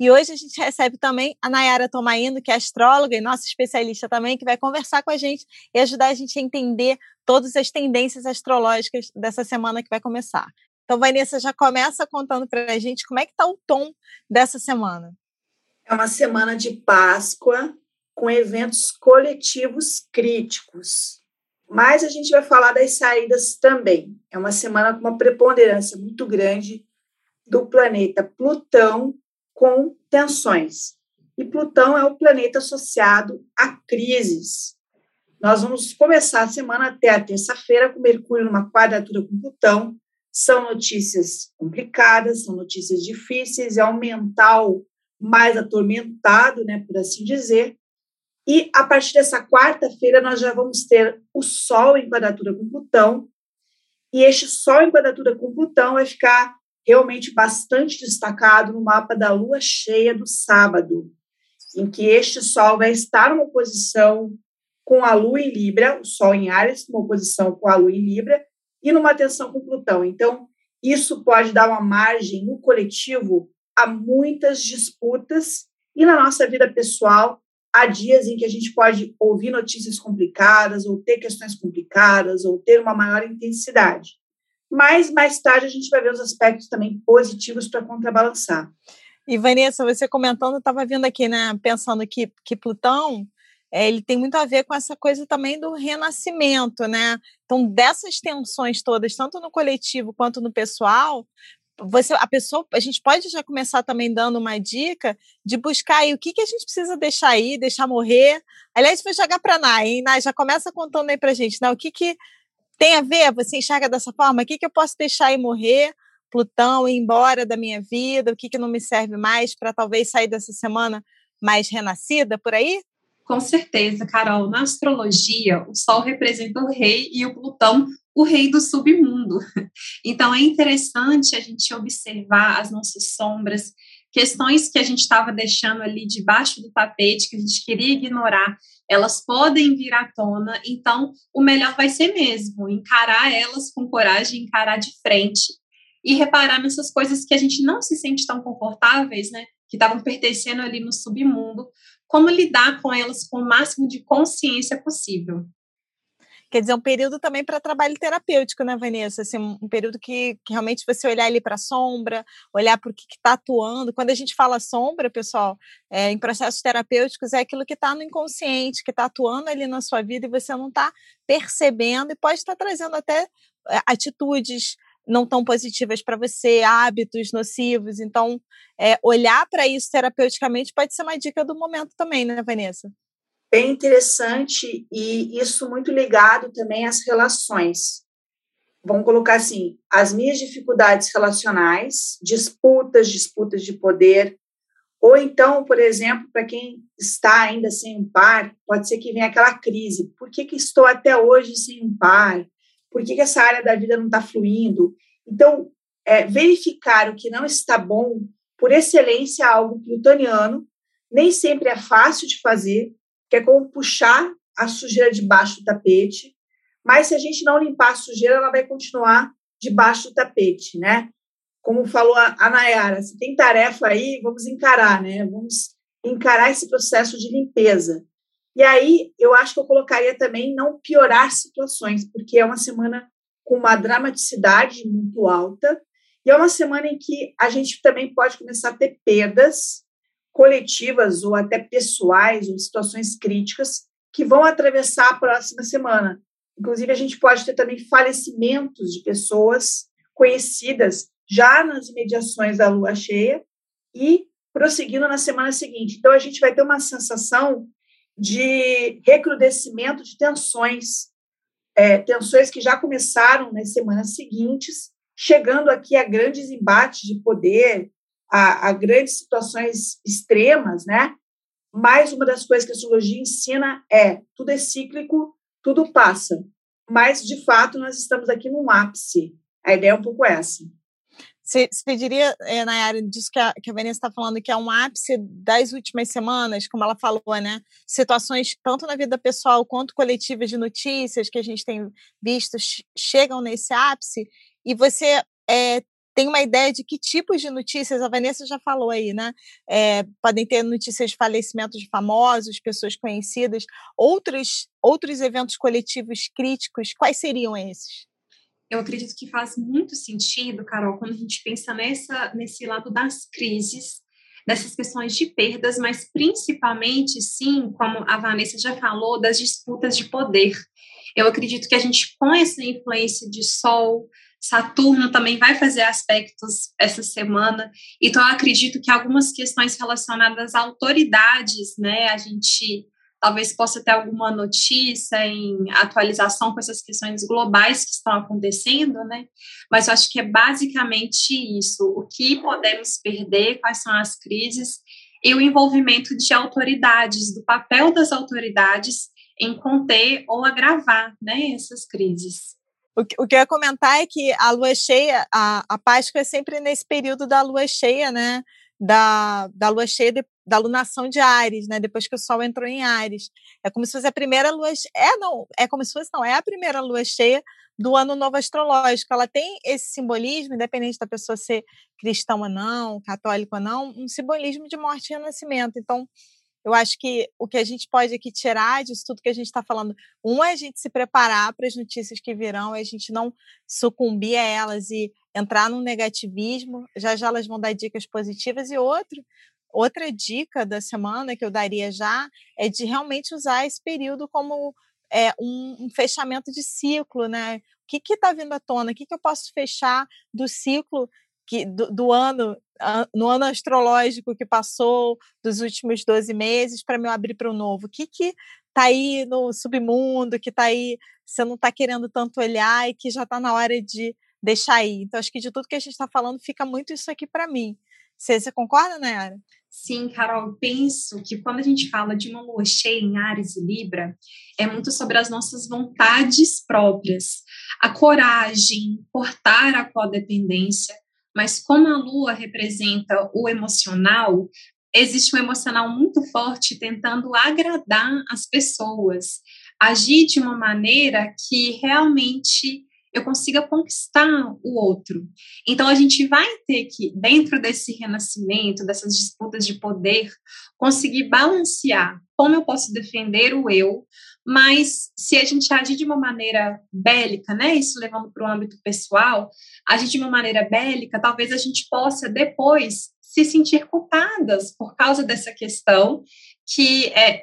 E hoje a gente recebe também a Nayara Tomaino, que é astróloga e nossa especialista também, que vai conversar com a gente e ajudar a gente a entender todas as tendências astrológicas dessa semana que vai começar. Então, Vanessa, já começa contando para a gente como é que está o tom dessa semana. É uma semana de Páscoa com eventos coletivos críticos. Mas a gente vai falar das saídas também. É uma semana com uma preponderância muito grande do planeta Plutão com tensões. E Plutão é o planeta associado a crises. Nós vamos começar a semana até a terça-feira com Mercúrio numa quadratura com Plutão. São notícias complicadas, são notícias difíceis, é um mental mais atormentado, né, por assim dizer. E a partir dessa quarta-feira nós já vamos ter o Sol em quadratura com Plutão. E este Sol em quadratura com Plutão vai ficar realmente bastante destacado no mapa da lua cheia do sábado, em que este Sol vai estar numa posição com a lua em Libra, o Sol em Ares, numa posição com a lua em Libra, e numa tensão com Plutão. Então, isso pode dar uma margem no coletivo a muitas disputas, e na nossa vida pessoal, há dias em que a gente pode ouvir notícias complicadas, ou ter questões complicadas, ou ter uma maior intensidade. Mas mais tarde a gente vai ver os aspectos também positivos para contrabalançar. E Vanessa, você comentando, estava vindo aqui, né, pensando que, que Plutão é, ele tem muito a ver com essa coisa também do renascimento, né? Então, dessas tensões todas, tanto no coletivo quanto no pessoal, você, a pessoa, a gente pode já começar também dando uma dica de buscar aí o que, que a gente precisa deixar aí, deixar morrer. Aliás, vou jogar para Nai, hein? Nai, já começa contando aí para gente, né? O que, que tem a ver? Você enxerga dessa forma? O que, que eu posso deixar e morrer? Plutão ir embora da minha vida? O que, que não me serve mais para talvez sair dessa semana mais renascida por aí? Com certeza, Carol. Na astrologia, o Sol representa o rei e o Plutão o rei do submundo. Então é interessante a gente observar as nossas sombras, questões que a gente estava deixando ali debaixo do tapete, que a gente queria ignorar, elas podem vir à tona, então o melhor vai ser mesmo encarar elas com coragem, encarar de frente e reparar nessas coisas que a gente não se sente tão confortáveis, né? Que estavam pertencendo ali no submundo, como lidar com elas com o máximo de consciência possível. Quer dizer, um período também para trabalho terapêutico, né, Vanessa? Assim, um período que, que realmente você olhar ali para a sombra, olhar para o que está atuando. Quando a gente fala sombra, pessoal, é, em processos terapêuticos, é aquilo que está no inconsciente, que está atuando ali na sua vida e você não está percebendo e pode estar tá trazendo até é, atitudes não tão positivas para você, hábitos nocivos. Então, é, olhar para isso terapeuticamente pode ser uma dica do momento também, né, Vanessa? Bem interessante e isso muito ligado também às relações. Vamos colocar assim, as minhas dificuldades relacionais, disputas, disputas de poder, ou então, por exemplo, para quem está ainda sem um par, pode ser que venha aquela crise. Por que, que estou até hoje sem um par? Por que, que essa área da vida não está fluindo? Então, é, verificar o que não está bom, por excelência, é algo plutoniano, nem sempre é fácil de fazer, que é como puxar a sujeira debaixo do tapete, mas se a gente não limpar a sujeira, ela vai continuar debaixo do tapete, né? Como falou a Nayara, se tem tarefa aí, vamos encarar, né? Vamos encarar esse processo de limpeza. E aí, eu acho que eu colocaria também não piorar situações, porque é uma semana com uma dramaticidade muito alta, e é uma semana em que a gente também pode começar a ter perdas, coletivas ou até pessoais ou situações críticas que vão atravessar a próxima semana. Inclusive, a gente pode ter também falecimentos de pessoas conhecidas já nas imediações da lua cheia e prosseguindo na semana seguinte. Então, a gente vai ter uma sensação de recrudescimento de tensões, é, tensões que já começaram nas semanas seguintes, chegando aqui a grandes embates de poder, a, a grandes situações extremas, né? mais uma das coisas que a astrologia ensina é tudo é cíclico, tudo passa. Mas, de fato, nós estamos aqui num ápice. A ideia é um pouco essa. Você, diria, é, Nayara, disso que a, que a Vanessa está falando, que é um ápice das últimas semanas, como ela falou, né? Situações, tanto na vida pessoal quanto coletivas de notícias que a gente tem visto, chegam nesse ápice, e você é, tem uma ideia de que tipos de notícias, a Vanessa já falou aí, né? É, podem ter notícias de falecimento de famosos, pessoas conhecidas, outros, outros eventos coletivos críticos, quais seriam esses? eu acredito que faz muito sentido, Carol, quando a gente pensa nessa, nesse lado das crises, dessas questões de perdas, mas principalmente, sim, como a Vanessa já falou, das disputas de poder. Eu acredito que a gente, com essa influência de Sol, Saturno também vai fazer aspectos essa semana, então eu acredito que algumas questões relacionadas a autoridades, né, a gente talvez possa ter alguma notícia em atualização com essas questões globais que estão acontecendo, né? Mas eu acho que é basicamente isso: o que podemos perder, quais são as crises e o envolvimento de autoridades, do papel das autoridades em conter ou agravar, né, essas crises. O que, eu ia comentar é que a lua cheia, a, a Páscoa é sempre nesse período da lua cheia, né? Da, da lua cheia de, da lunação de Ares, né? Depois que o Sol entrou em Ares. É como se fosse a primeira lua é não, é como se fosse não, é a primeira lua cheia do ano novo astrológico. Ela tem esse simbolismo, independente da pessoa ser cristã ou não, católico ou não, um simbolismo de morte e renascimento. Então, eu acho que o que a gente pode aqui tirar disso tudo que a gente está falando, um é a gente se preparar para as notícias que virão, é a gente não sucumbir a elas e entrar no negativismo, já já elas vão dar dicas positivas, e outro, Outra dica da semana que eu daria já é de realmente usar esse período como é, um, um fechamento de ciclo, né? O que está vindo à tona? O que, que eu posso fechar do ciclo que, do, do, ano, no ano astrológico que passou, dos últimos 12 meses, para me abrir para o novo? O que que está aí no submundo, que está aí, você não está querendo tanto olhar e que já está na hora de deixar aí? Então, acho que de tudo que a gente está falando, fica muito isso aqui para mim. Você, você concorda, Nayara? Sim, Carol, penso que quando a gente fala de uma lua cheia em Ares e Libra, é muito sobre as nossas vontades próprias, a coragem, cortar a codependência, mas como a lua representa o emocional, existe um emocional muito forte tentando agradar as pessoas, agir de uma maneira que realmente eu consiga conquistar o outro. Então, a gente vai ter que, dentro desse renascimento, dessas disputas de poder, conseguir balancear como eu posso defender o eu, mas se a gente agir de uma maneira bélica, né, isso levando para o âmbito pessoal, agir de uma maneira bélica, talvez a gente possa depois se sentir culpadas por causa dessa questão que é,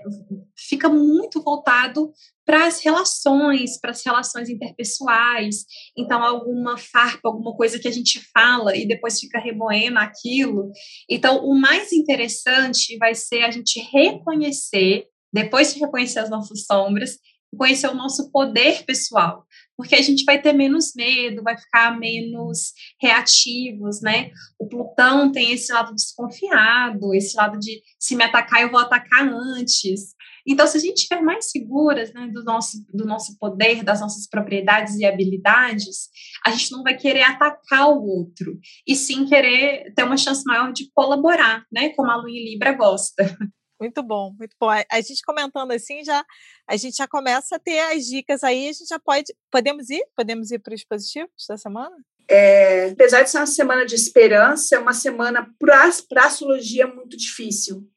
fica muito voltado para as relações, para as relações interpessoais. Então, alguma farpa, alguma coisa que a gente fala e depois fica remoendo aquilo. Então, o mais interessante vai ser a gente reconhecer, depois de reconhecer as nossas sombras, conhecer o nosso poder pessoal, porque a gente vai ter menos medo, vai ficar menos reativos, né? O Plutão tem esse lado desconfiado, esse lado de se me atacar, eu vou atacar antes. Então, se a gente estiver mais seguras né, do, nosso, do nosso poder, das nossas propriedades e habilidades, a gente não vai querer atacar o outro, e sim querer ter uma chance maior de colaborar, né? Como a Lu Libra gosta. Muito bom, muito bom. A gente comentando assim, já a gente já começa a ter as dicas aí, a gente já pode. Podemos ir? Podemos ir para os positivos da semana? É, apesar de ser uma semana de esperança, é uma semana para a astrologia muito difícil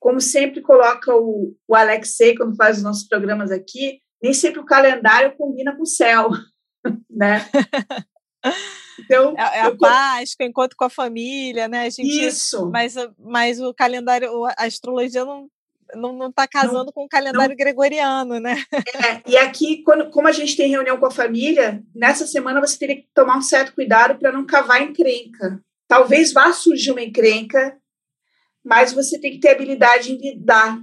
como sempre coloca o, o Alexei quando faz os nossos programas aqui, nem sempre o calendário combina com o céu, né? Então, é, é a eu... Páscoa, encontro com a família, né? A gente, Isso. Mas, mas o calendário, a astrologia não não, não tá casando não, com o calendário não. gregoriano, né? É, e aqui, quando, como a gente tem reunião com a família, nessa semana você teria que tomar um certo cuidado para não cavar encrenca. Talvez vá surgir uma encrenca mas você tem que ter habilidade em lidar,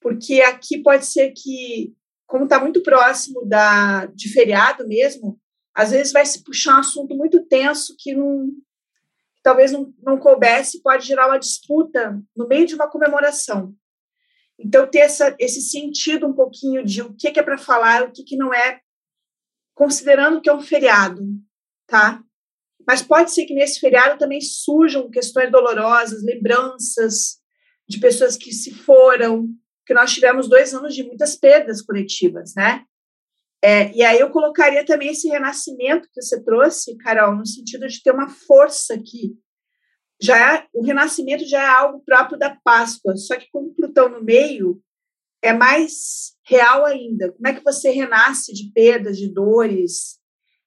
porque aqui pode ser que, como está muito próximo da, de feriado mesmo, às vezes vai se puxar um assunto muito tenso que não talvez não, não coubesse, pode gerar uma disputa no meio de uma comemoração. Então, ter essa, esse sentido um pouquinho de o que, que é para falar, o que, que não é, considerando que é um feriado, tá? Mas pode ser que nesse feriado também surjam questões dolorosas, lembranças de pessoas que se foram, que nós tivemos dois anos de muitas perdas coletivas, né? É, e aí eu colocaria também esse renascimento que você trouxe, Carol, no sentido de ter uma força que já é, o renascimento já é algo próprio da Páscoa, só que com Plutão no meio é mais real ainda. Como é que você renasce de perdas, de dores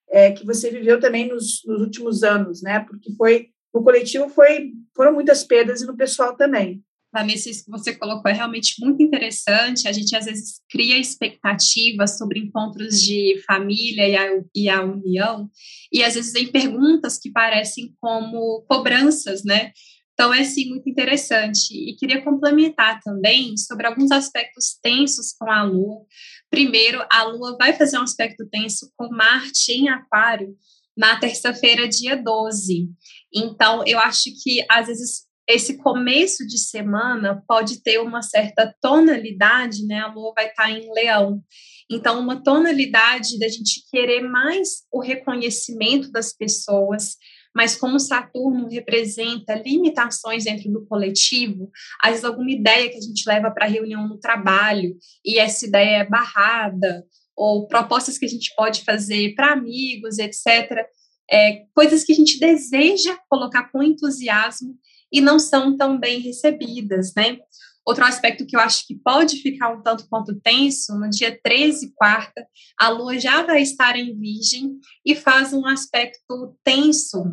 é, que você viveu também nos, nos últimos anos, né? Porque foi no coletivo foi foram muitas perdas e no pessoal também. Vanessa, isso que você colocou é realmente muito interessante. A gente às vezes cria expectativas sobre encontros de família e a, e a união, e às vezes tem perguntas que parecem como cobranças, né? Então, é sim muito interessante. E queria complementar também sobre alguns aspectos tensos com a Lua. Primeiro, a Lua vai fazer um aspecto tenso com Marte em Aquário na terça-feira, dia 12. Então, eu acho que às vezes esse começo de semana pode ter uma certa tonalidade, né? A lua vai estar em leão. Então, uma tonalidade da gente querer mais o reconhecimento das pessoas, mas como Saturno representa limitações dentro do coletivo, às vezes alguma ideia que a gente leva para a reunião no trabalho e essa ideia é barrada, ou propostas que a gente pode fazer para amigos, etc. É, coisas que a gente deseja colocar com entusiasmo e não são tão bem recebidas, né? Outro aspecto que eu acho que pode ficar um tanto quanto tenso, no dia 13, quarta, a Lua já vai estar em Virgem e faz um aspecto tenso,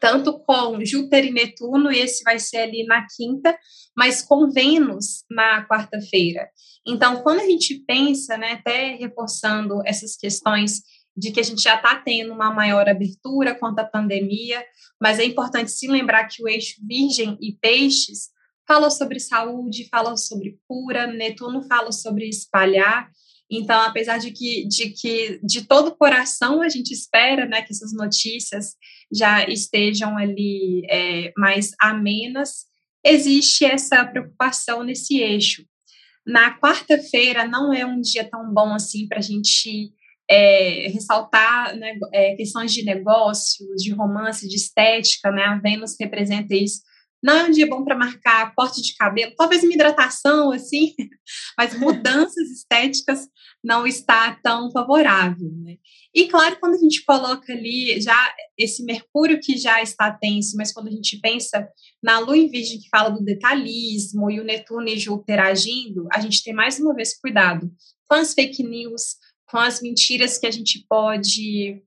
tanto com Júpiter e Netuno, esse vai ser ali na quinta, mas com Vênus na quarta-feira. Então, quando a gente pensa, né, até reforçando essas questões de que a gente já está tendo uma maior abertura quanto à pandemia, mas é importante se lembrar que o eixo Virgem e Peixes fala sobre saúde, fala sobre cura, Netuno fala sobre espalhar. Então, apesar de que, de que de todo o coração a gente espera né, que essas notícias já estejam ali é, mais amenas, existe essa preocupação nesse eixo. Na quarta-feira não é um dia tão bom assim para a gente é, ressaltar né, é, questões de negócio, de romance, de estética, né? A Vênus representa isso. Não é um dia bom para marcar corte de cabelo, talvez uma hidratação, assim, mas mudanças estéticas não está tão favorável, né? E claro, quando a gente coloca ali já esse Mercúrio que já está tenso, mas quando a gente pensa na Lua em Virgem que fala do detalhismo e o Netuno e Júpiter agindo, a gente tem mais uma vez cuidado com as fake news, com as mentiras que a gente pode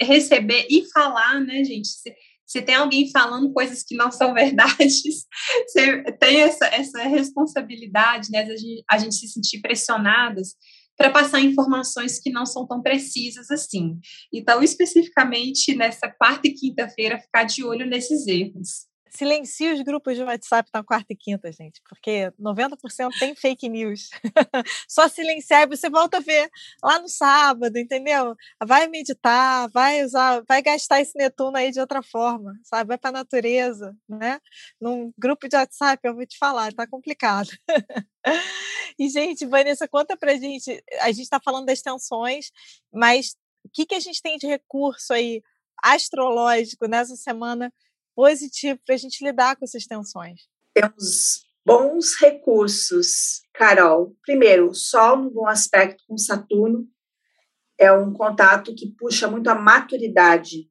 receber e falar, né, gente? Se, se tem alguém falando coisas que não são verdades, você tem essa, essa responsabilidade, né, a gente, a gente se sentir pressionadas para passar informações que não são tão precisas assim. Então, especificamente nessa quarta e quinta-feira, ficar de olho nesses erros silencie os grupos de WhatsApp na quarta e quinta, gente, porque 90% tem fake news. Só silenciar e você volta a ver lá no sábado, entendeu? Vai meditar, vai usar, vai gastar esse Netuno aí de outra forma, sabe? Vai para a natureza, né? Num grupo de WhatsApp, eu vou te falar, tá complicado. e, gente, Vanessa, conta pra gente, a gente está falando das tensões, mas o que, que a gente tem de recurso aí astrológico nessa semana positivo para a gente lidar com essas tensões? Temos bons recursos, Carol. Primeiro, o Sol no bom aspecto com Saturno é um contato que puxa muito a maturidade,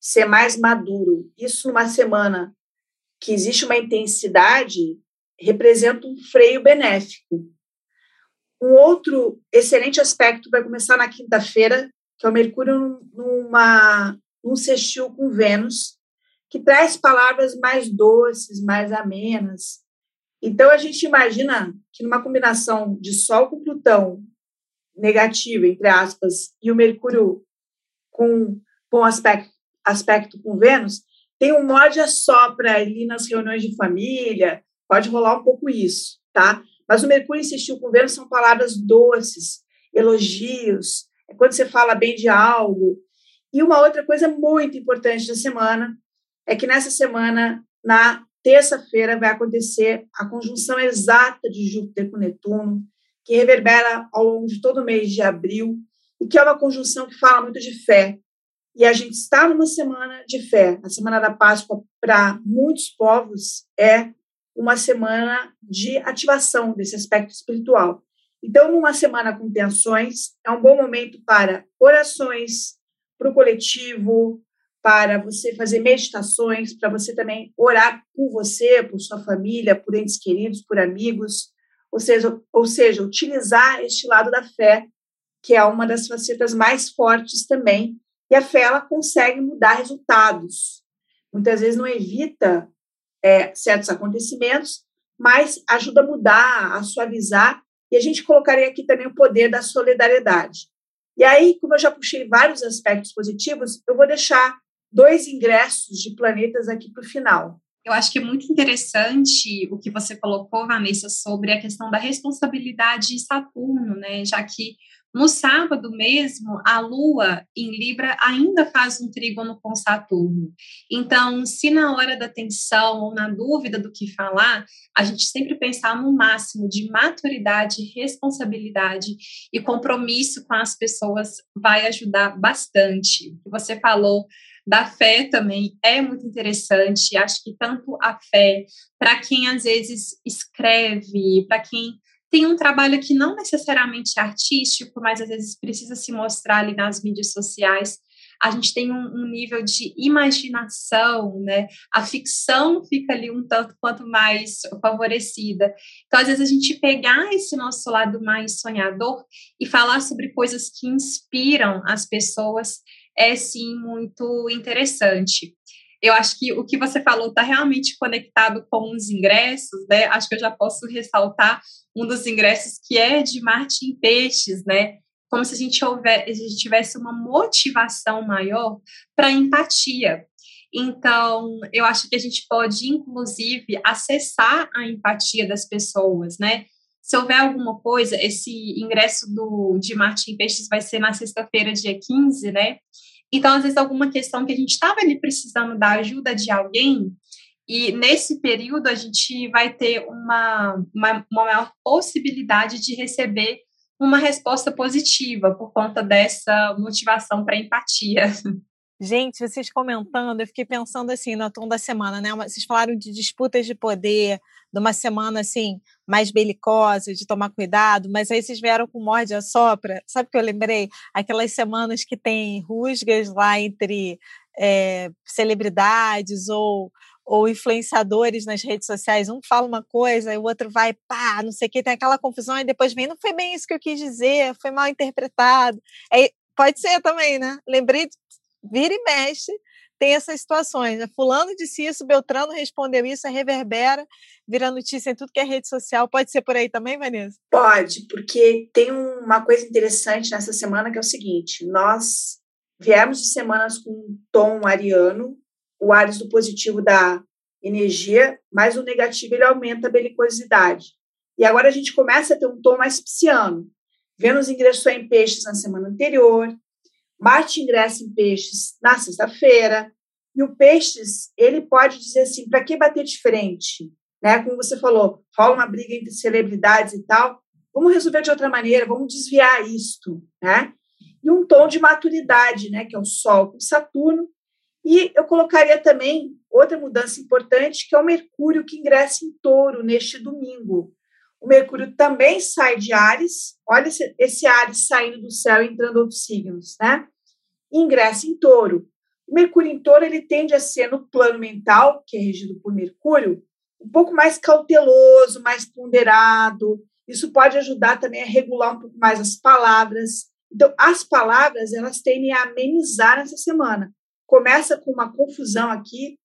ser mais maduro. Isso numa semana que existe uma intensidade representa um freio benéfico. Um outro excelente aspecto vai começar na quinta-feira, que é o Mercúrio numa, num sextil com Vênus, que traz palavras mais doces, mais amenas. Então, a gente imagina que numa combinação de Sol com Plutão negativo, entre aspas, e o Mercúrio com bom aspecto, aspecto com Vênus, tem um mod sopra ali nas reuniões de família, pode rolar um pouco isso, tá? Mas o Mercúrio insistiu com Vênus são palavras doces, elogios, é quando você fala bem de algo. E uma outra coisa muito importante da semana é que nessa semana, na terça-feira, vai acontecer a conjunção exata de Júpiter com Netuno, que reverbera ao longo de todo o mês de abril, e que é uma conjunção que fala muito de fé. E a gente está numa semana de fé. A semana da Páscoa, para muitos povos, é uma semana de ativação desse aspecto espiritual. Então, numa semana com tensões, é um bom momento para orações, para o coletivo, para você fazer meditações, para você também orar por você, por sua família, por entes queridos, por amigos, ou seja, ou seja, utilizar este lado da fé, que é uma das facetas mais fortes também, e a fé ela consegue mudar resultados. Muitas vezes não evita é, certos acontecimentos, mas ajuda a mudar, a suavizar, e a gente colocaria aqui também o poder da solidariedade. E aí, como eu já puxei vários aspectos positivos, eu vou deixar dois ingressos de planetas aqui para o final. Eu acho que é muito interessante o que você colocou, Vanessa, sobre a questão da responsabilidade de Saturno, né? Já que no sábado mesmo, a Lua em Libra ainda faz um trígono com Saturno. Então, se na hora da tensão ou na dúvida do que falar, a gente sempre pensar no máximo de maturidade, responsabilidade e compromisso com as pessoas vai ajudar bastante. Você falou da fé também é muito interessante. Acho que tanto a fé, para quem às vezes escreve, para quem tem um trabalho que não necessariamente é artístico, mas às vezes precisa se mostrar ali nas mídias sociais. A gente tem um, um, nível de imaginação, né? A ficção fica ali um tanto quanto mais favorecida. Então, às vezes, a gente pegar esse nosso lado mais sonhador e falar sobre coisas que inspiram as pessoas é sim muito interessante. Eu acho que o que você falou está realmente conectado com os ingressos, né? Acho que eu já posso ressaltar um dos ingressos que é de Marte em Peixes, né? Como se a gente, houver, a gente tivesse uma motivação maior para empatia. Então, eu acho que a gente pode, inclusive, acessar a empatia das pessoas, né? Se houver alguma coisa, esse ingresso do, de Marte em Peixes vai ser na sexta-feira, dia 15, né? Então, às vezes, alguma questão que a gente estava ali precisando da ajuda de alguém, e nesse período a gente vai ter uma, uma, uma maior possibilidade de receber uma resposta positiva por conta dessa motivação para empatia. Gente, vocês comentando, eu fiquei pensando assim no tom da semana, né? Vocês falaram de disputas de poder, de uma semana assim mais belicosa, de tomar cuidado, mas aí vocês vieram com morde a sopra. Sabe o que eu lembrei? Aquelas semanas que tem rusgas lá entre é, celebridades ou ou influenciadores nas redes sociais, um fala uma coisa e o outro vai, pá, não sei o que, tem aquela confusão e depois vem, não foi bem isso que eu quis dizer, foi mal interpretado. É, pode ser também, né? Lembrei vira e mexe, tem essas situações. Né? Fulano disse isso, Beltrano respondeu isso, reverbera, vira notícia em tudo que é rede social. Pode ser por aí também, Vanessa? Pode, porque tem uma coisa interessante nessa semana que é o seguinte: nós viemos de semanas com um tom ariano, o Ares do positivo dá energia, mas o negativo ele aumenta a belicosidade. E agora a gente começa a ter um tom mais pisciano. Vênus ingressou em peixes na semana anterior, Marte ingressa em peixes na sexta-feira, e o peixes, ele pode dizer assim, para que bater de frente? Né? Como você falou, rola uma briga entre celebridades e tal, vamos resolver de outra maneira, vamos desviar isto, né? E um tom de maturidade, né, que é o Sol com Saturno, e eu colocaria também outra mudança importante, que é o Mercúrio que ingressa em touro neste domingo. O Mercúrio também sai de Ares, olha esse, esse Ares saindo do céu e entrando outros signos, né? E ingressa em touro. O Mercúrio em touro ele tende a ser, no plano mental, que é regido por Mercúrio, um pouco mais cauteloso, mais ponderado. Isso pode ajudar também a regular um pouco mais as palavras. Então, as palavras, elas tendem a amenizar essa semana. Começa com uma confusão aqui,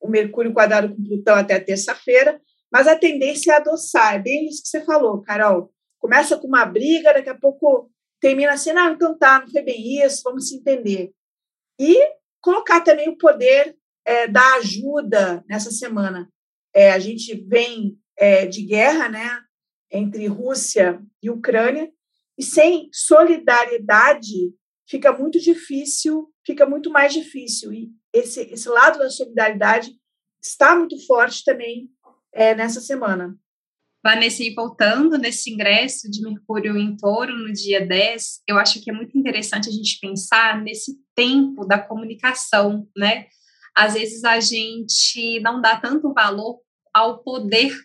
o Mercúrio quadrado com Plutão até terça-feira, mas a tendência é adoçar, é bem isso que você falou, Carol. Começa com uma briga, daqui a pouco termina assim, não, então tá, não foi bem isso, vamos se entender. E colocar também o poder é, da ajuda nessa semana. É, a gente vem é, de guerra, né, entre Rússia e Ucrânia, e sem solidariedade fica muito difícil, fica muito mais difícil. E esse, esse lado da solidariedade está muito forte também é, nessa semana. Vanessa, e voltando nesse ingresso de Mercúrio em Touro no dia 10, eu acho que é muito interessante a gente pensar nesse tempo da comunicação, né? Às vezes a gente não dá tanto valor ao poder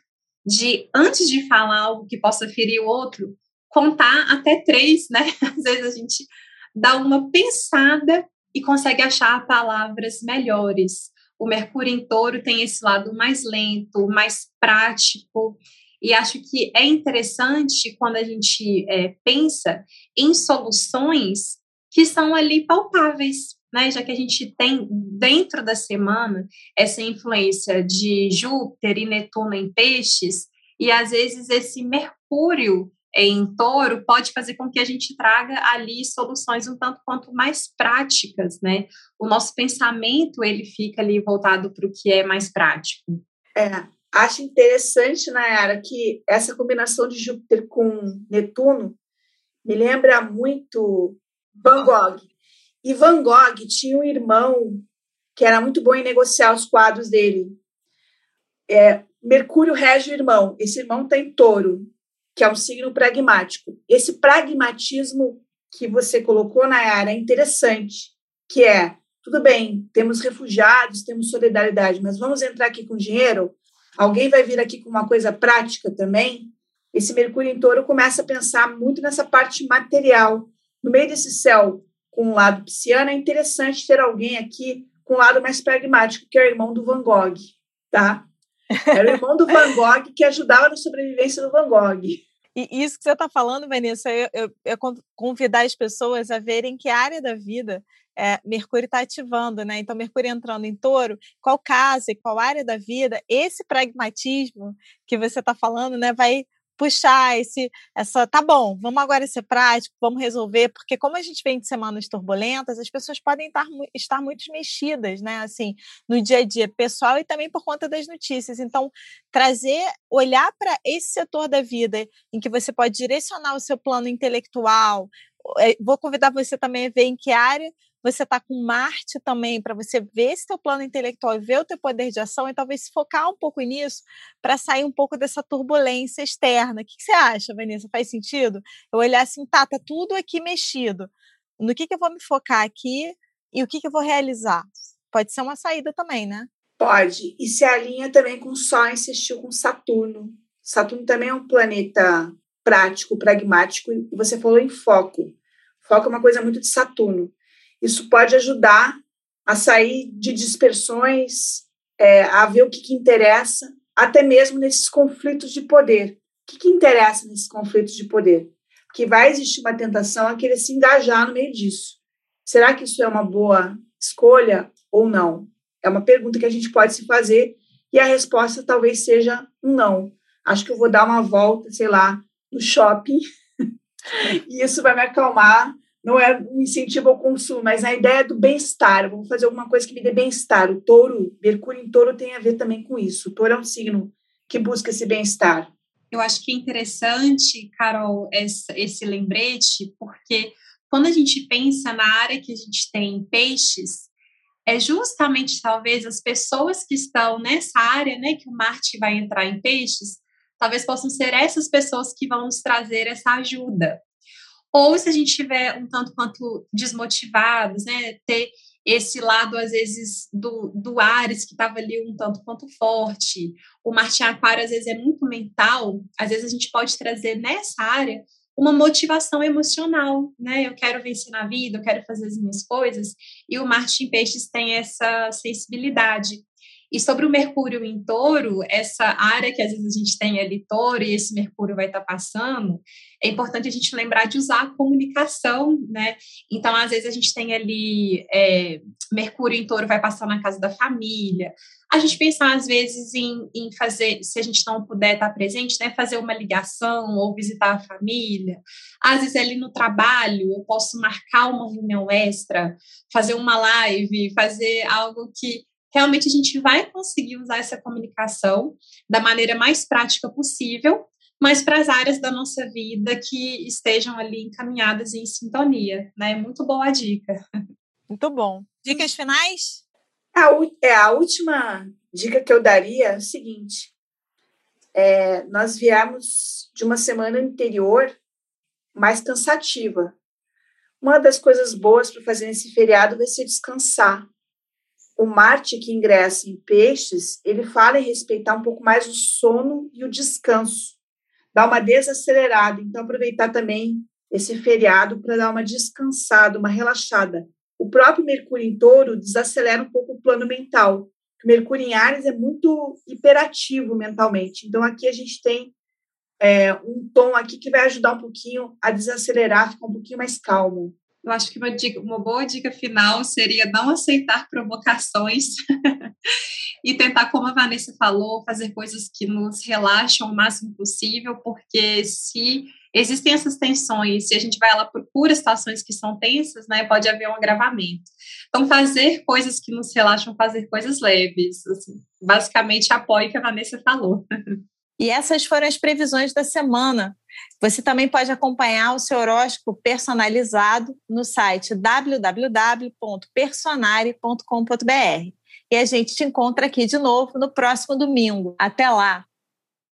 de, antes de falar algo que possa ferir o outro, contar até três, né? Às vezes a gente dá uma pensada e consegue achar palavras melhores. O Mercúrio em Touro tem esse lado mais lento, mais prático, e acho que é interessante quando a gente é, pensa em soluções que são ali palpáveis, né? Já que a gente tem dentro da semana essa influência de Júpiter e Netuno em peixes, e às vezes esse Mercúrio em touro pode fazer com que a gente traga ali soluções um tanto quanto mais práticas, né? O nosso pensamento ele fica ali voltado para o que é mais prático. É, acho interessante, Nayara, que essa combinação de Júpiter com Netuno me lembra muito Van Gogh. E Van Gogh tinha um irmão que era muito bom em negociar os quadros dele. É, Mercúrio rege o irmão. Esse irmão está em touro que é um signo pragmático. Esse pragmatismo que você colocou na área é interessante, que é, tudo bem, temos refugiados, temos solidariedade, mas vamos entrar aqui com dinheiro? Alguém vai vir aqui com uma coisa prática também? Esse Mercúrio em Touro começa a pensar muito nessa parte material. No meio desse céu com o lado pisciano, é interessante ter alguém aqui com o lado mais pragmático, que é o irmão do Van Gogh, tá? Era o irmão do Van Gogh que ajudava na sobrevivência do Van Gogh. E isso que você está falando, Vanessa, eu, eu, eu, convidar as pessoas a verem que área da vida é, Mercúrio está ativando, né? Então, Mercúrio entrando em touro, qual casa e qual área da vida, esse pragmatismo que você está falando, né, vai puxar esse, essa, tá bom, vamos agora ser prático, vamos resolver, porque como a gente vem de semanas turbulentas, as pessoas podem estar, estar muito mexidas, né, assim, no dia a dia pessoal e também por conta das notícias. Então, trazer, olhar para esse setor da vida em que você pode direcionar o seu plano intelectual, eh, vou convidar você também a ver em que área você está com Marte também, para você ver esse teu plano intelectual e ver o teu poder de ação e talvez focar um pouco nisso para sair um pouco dessa turbulência externa. O que, que, você acha, Vanessa? Faz sentido? Eu olhar assim, tá, tá tudo aqui mexido. No que, que eu vou me focar aqui e o que, que eu vou realizar? Pode ser uma saída também, né? Pode. E se alinha também com Sol insistiu com Saturno. Saturno também é um planeta prático, pragmático, e você falou em foco. Foco é uma coisa muito de Saturno. Isso pode ajudar a sair de dispersões, é, a ver o que, que, interessa, até mesmo nesses conflitos de poder. O que, que interessa nesses conflitos de poder? Porque vai existir uma tentação a querer se engajar no meio disso. Será que isso é uma boa escolha ou não? É uma pergunta que a gente pode se fazer e a resposta talvez seja um não. Acho que eu vou dar uma volta, sei lá, no shopping e isso vai me acalmar não é um incentivo ao consumo, mas a ideia do bem-estar. Vamos fazer alguma coisa que me dê bem-estar. O touro, Mercúrio em touro tem a ver também com isso. O touro é um signo que busca esse bem-estar. Eu acho que é interessante, Carol, esse, lembrete, porque quando a gente pensa na área que a gente tem peixes, é justamente talvez as pessoas que estão nessa área, né, que o Marte vai entrar em peixes, talvez possam ser essas pessoas que vão nos trazer essa ajuda ou se a gente estiver um tanto quanto desmotivados, né, ter esse lado, às vezes, do, do Ares, que estava ali um tanto quanto forte, o Marte Aquário, às vezes, é muito mental, às vezes a gente pode trazer nessa área uma motivação emocional, né? Eu quero vencer na vida, eu quero fazer as minhas coisas, e o Marte em Peixes tem essa sensibilidade. E sobre o Mercúrio em touro, essa área que às vezes a gente tem ali touro e esse Mercúrio vai estar tá passando, é importante a gente lembrar de usar a comunicação, né? Então, às vezes a gente tem ali é, Mercúrio em touro vai passar na casa da família. A gente pensar, às vezes, em, em fazer, se a gente não puder estar presente, né? Fazer uma ligação ou visitar a família. Às vezes, ali no trabalho, eu posso marcar uma reunião extra, fazer uma live, fazer algo que realmente a gente vai conseguir usar essa comunicação da maneira mais prática possível, mas para as áreas da nossa vida que estejam ali encaminhadas em sintonia, né? Muito boa a dica. Muito bom. Dicas finais? A, é, a última dica que eu daria é o seguinte: é, nós viemos de uma semana anterior mais cansativa. Uma das coisas boas para fazer nesse feriado vai ser descansar. O Marte que ingressa em peixes, ele fala em respeitar um pouco mais o sono e o descanso, dar uma desacelerada. Então, aproveitar também esse feriado para dar uma descansada, uma relaxada. O próprio Mercúrio em touro desacelera um pouco o plano mental. O Mercúrio em Ares é muito hiperativo mentalmente. Então, aqui a gente tem é, um tom aqui que vai ajudar um pouquinho a desacelerar, ficar um pouquinho mais calmo. Eu acho que uma, dica, uma boa dica final seria não aceitar provocações e tentar, como a Vanessa falou, fazer coisas que nos relaxam o máximo possível, porque se existem essas tensões, se a gente vai lá procura situações que são tensas, né, pode haver um agravamento. Então, fazer coisas que nos relaxam, fazer coisas leves, assim, basicamente apoio que a Vanessa falou. E essas foram as previsões da semana. Você também pode acompanhar o seu horóscopo personalizado no site www.personare.com.br. E a gente te encontra aqui de novo no próximo domingo. Até lá!